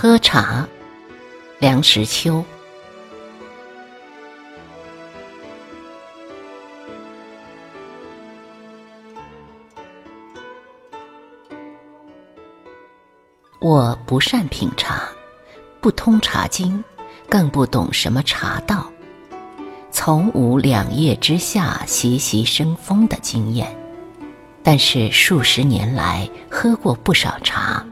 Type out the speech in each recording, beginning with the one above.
喝茶，梁实秋。我不善品茶，不通茶经，更不懂什么茶道，从无两叶之下习习生风的经验。但是数十年来喝过不少茶，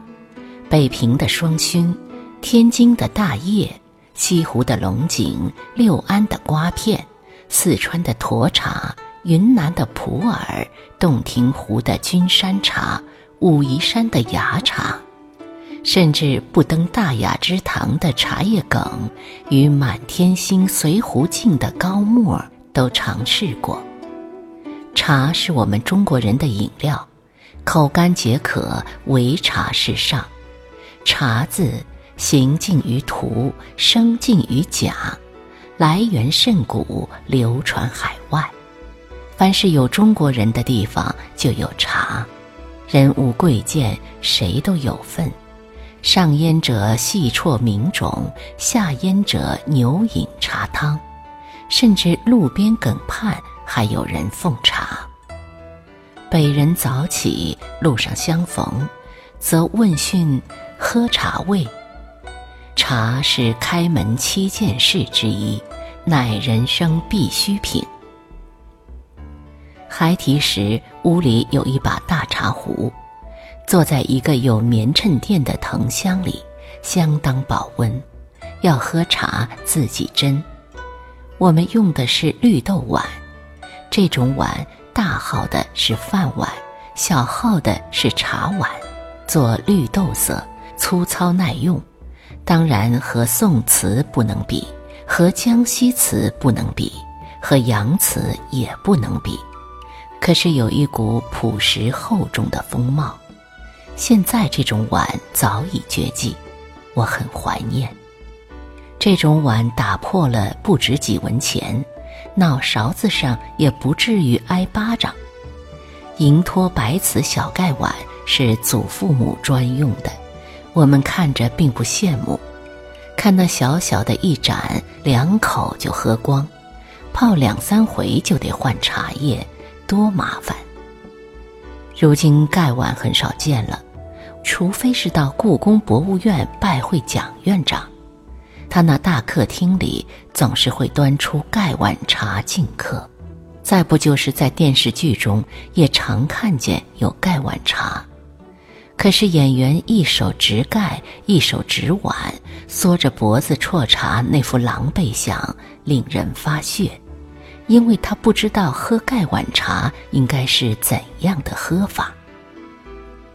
北平的双熏，天津的大叶，西湖的龙井，六安的瓜片，四川的沱茶，云南的普洱，洞庭湖的君山茶，武夷山的芽茶。甚至不登大雅之堂的茶叶梗，与满天星随湖镜的高沫，都尝试过。茶是我们中国人的饮料，口干解渴，唯茶是上。茶字行尽于图，生尽于甲，来源甚古，流传海外。凡是有中国人的地方，就有茶。人物贵贱，谁都有份。上烟者细啜名种，下烟者牛饮茶汤，甚至路边梗畔还有人奉茶。北人早起，路上相逢，则问讯喝茶味。茶是开门七件事之一，乃人生必需品。孩提时，屋里有一把大茶壶。坐在一个有棉衬垫的藤箱里，相当保温。要喝茶自己斟。我们用的是绿豆碗，这种碗大号的是饭碗，小号的是茶碗，做绿豆色，粗糙耐用。当然和宋瓷不能比，和江西瓷不能比，和洋瓷也不能比。可是有一股朴实厚重的风貌。现在这种碗早已绝迹，我很怀念。这种碗打破了不值几文钱，闹勺子上也不至于挨巴掌。银托白瓷小盖碗是祖父母专用的，我们看着并不羡慕。看那小小的一盏，两口就喝光，泡两三回就得换茶叶，多麻烦。如今盖碗很少见了。除非是到故宫博物院拜会蒋院长，他那大客厅里总是会端出盖碗茶敬客；再不就是在电视剧中也常看见有盖碗茶。可是演员一手执盖，一手执碗，缩着脖子啜茶，那副狼狈相令人发血，因为他不知道喝盖碗茶应该是怎样的喝法。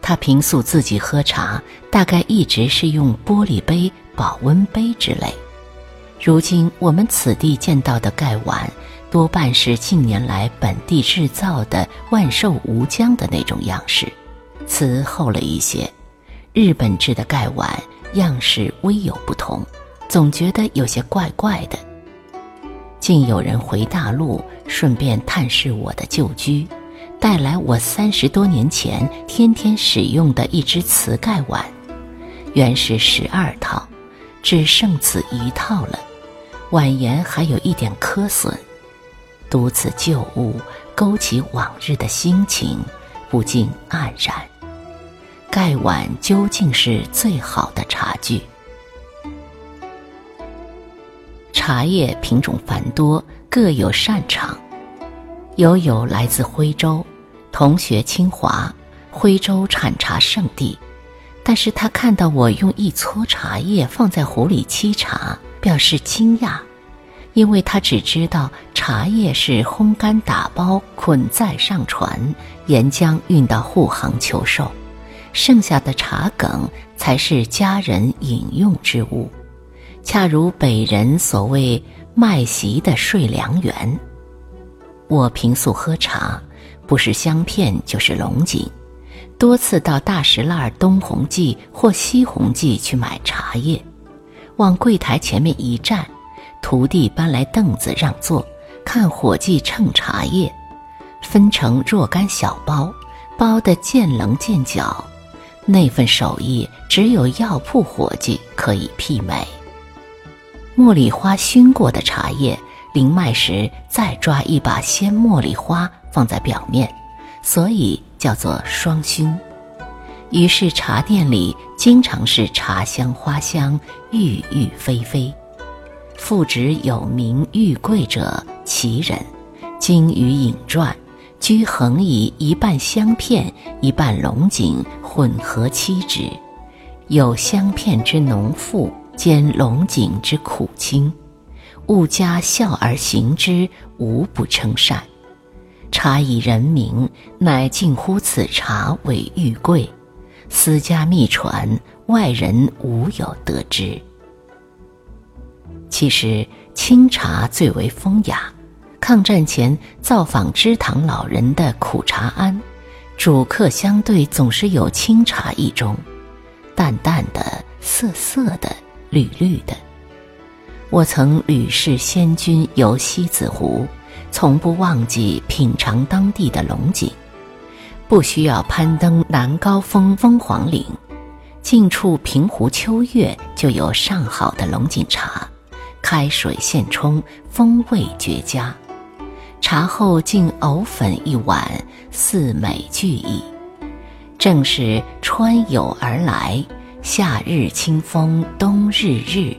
他平素自己喝茶，大概一直是用玻璃杯、保温杯之类。如今我们此地见到的盖碗，多半是近年来本地制造的万寿无疆的那种样式，瓷厚了一些。日本制的盖碗样式微有不同，总觉得有些怪怪的。竟有人回大陆，顺便探视我的旧居。带来我三十多年前天天使用的一只瓷盖碗，原是十二套，只剩此一套了。碗沿还有一点磕损，读此旧物，勾起往日的心情，不禁黯然。盖碗究竟是最好的茶具。茶叶品种繁多，各有擅长，友友来自徽州。同学清华，徽州产茶圣地，但是他看到我用一撮茶叶放在壶里沏茶，表示惊讶，因为他只知道茶叶是烘干打包捆载上船，沿江运到沪杭求售，剩下的茶梗才是家人饮用之物，恰如北人所谓卖席的睡良缘。我平素喝茶。不是香片就是龙井，多次到大石烂东红记或西红记去买茶叶，往柜台前面一站，徒弟搬来凳子让座，看伙计称茶叶，分成若干小包，包得见棱见角，那份手艺只有药铺伙计可以媲美。茉莉花熏过的茶叶，临卖时再抓一把鲜茉莉花放在表面，所以叫做双熏。于是茶店里经常是茶香花香，郁郁霏霏。复指有名玉贵者，其人，经于影传。居横以一半香片，一半龙井混合沏之，有香片之浓馥，兼龙井之苦清，物家笑而行之，无不称善。茶以人名，乃近乎此茶为玉贵，私家秘传，外人无有得知。其实清茶最为风雅。抗战前造访知堂老人的苦茶庵，主客相对总是有清茶一盅，淡淡的、涩涩的、绿绿的。我曾屡试仙君游西子湖，从不忘记品尝当地的龙井。不需要攀登南高峰凤凰岭，近处平湖秋月就有上好的龙井茶，开水现冲，风味绝佳。茶后竟藕粉一碗，似美俱矣。正是春有而来，夏日清风，冬日日，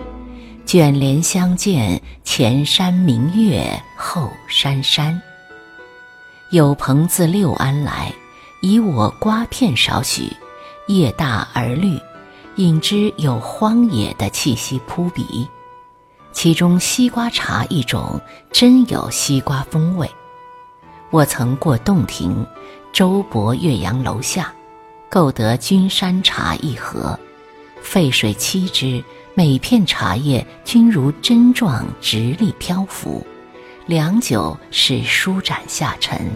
卷帘相见，前山明月后山山。有朋自六安来，以我瓜片少许，叶大而绿，饮之有荒野的气息扑鼻。其中西瓜茶一种，真有西瓜风味。我曾过洞庭，周泊岳阳楼下，购得君山茶一盒，沸水沏之，每片茶叶均如针状直立漂浮，良久是舒展下沉，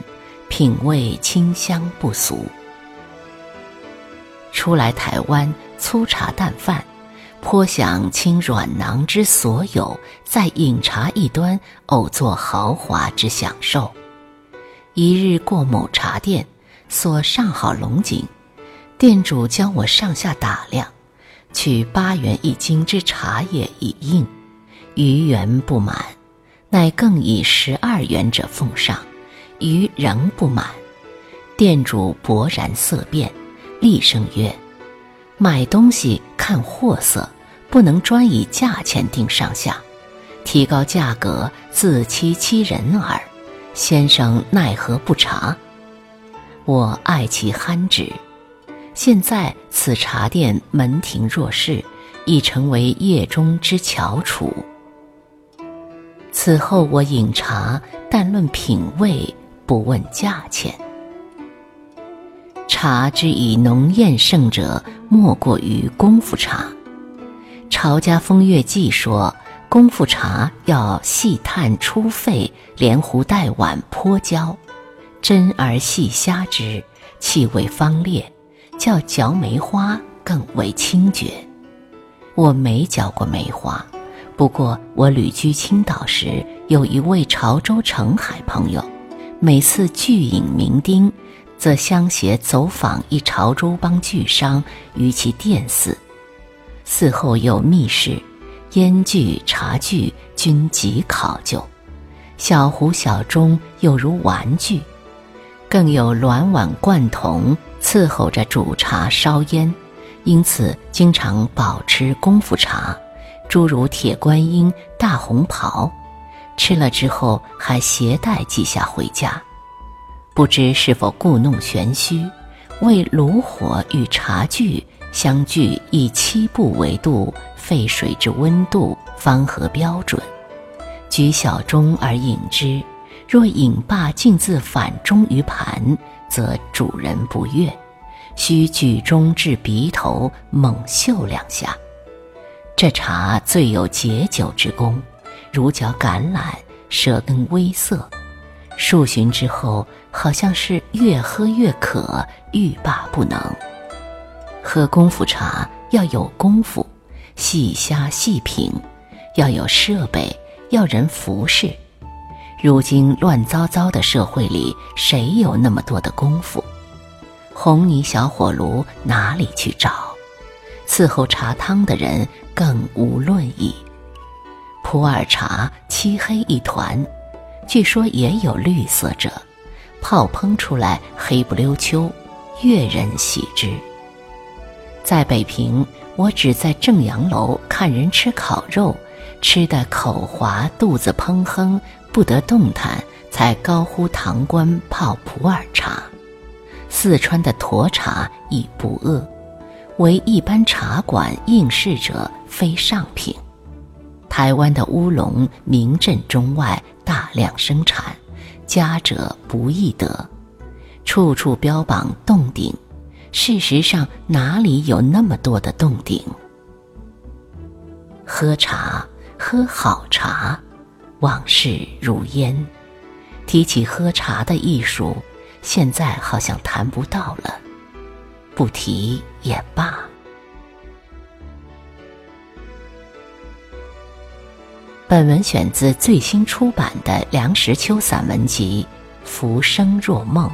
品味清香不俗。初来台湾，粗茶淡饭。颇想倾软囊之所有，在饮茶一端，偶作豪华之享受。一日过某茶店，所上好龙井，店主教我上下打量，取八元一斤之茶叶以应，余元不满，乃更以十二元者奉上，余仍不满。店主勃然色变，厉声曰。买东西看货色，不能专以价钱定上下，提高价格自欺欺人耳。先生奈何不察？我爱其憨直。现在此茶店门庭若市，已成为业中之翘楚。此后我饮茶，但论品味，不问价钱。茶之以浓艳胜者，莫过于功夫茶。《潮家风月记》说，功夫茶要细炭出沸，连壶带碗泼浇，斟而细虾之，气味方烈，较嚼梅花更为清绝。我没嚼过梅花，不过我旅居青岛时，有一位潮州澄海朋友，每次聚饮酩酊。则相携走访一潮州帮巨商于其店肆，寺后有密室，烟具茶具均极考究，小壶小盅又如玩具，更有鸾碗罐铜伺候着煮茶烧烟，因此经常保持功夫茶，诸如铁观音、大红袍，吃了之后还携带几下回家。不知是否故弄玄虚，为炉火与茶具相距以七步为度，沸水之温度方合标准。举小盅而饮之，若饮罢竟自反钟于盘，则主人不悦。须举盅至鼻头，猛嗅两下。这茶最有解酒之功，如嚼橄榄，舌根微涩。数巡之后，好像是越喝越渴，欲罢不能。喝功夫茶要有功夫，细虾细品，要有设备，要人服侍。如今乱糟糟的社会里，谁有那么多的功夫？红泥小火炉哪里去找？伺候茶汤的人更无论意。普洱茶漆黑一团，据说也有绿色者，泡烹出来黑不溜秋，越人喜之。在北平，我只在正阳楼看人吃烤肉，吃得口滑，肚子怦哼，不得动弹，才高呼堂官泡普洱茶。四川的沱茶亦不恶，为一般茶馆应试者非上品。台湾的乌龙名震中外，大量生产，佳者不易得，处处标榜洞顶。事实上，哪里有那么多的洞顶？喝茶，喝好茶，往事如烟。提起喝茶的艺术，现在好像谈不到了，不提也罢。本文选自最新出版的梁实秋散文集《浮生若梦》。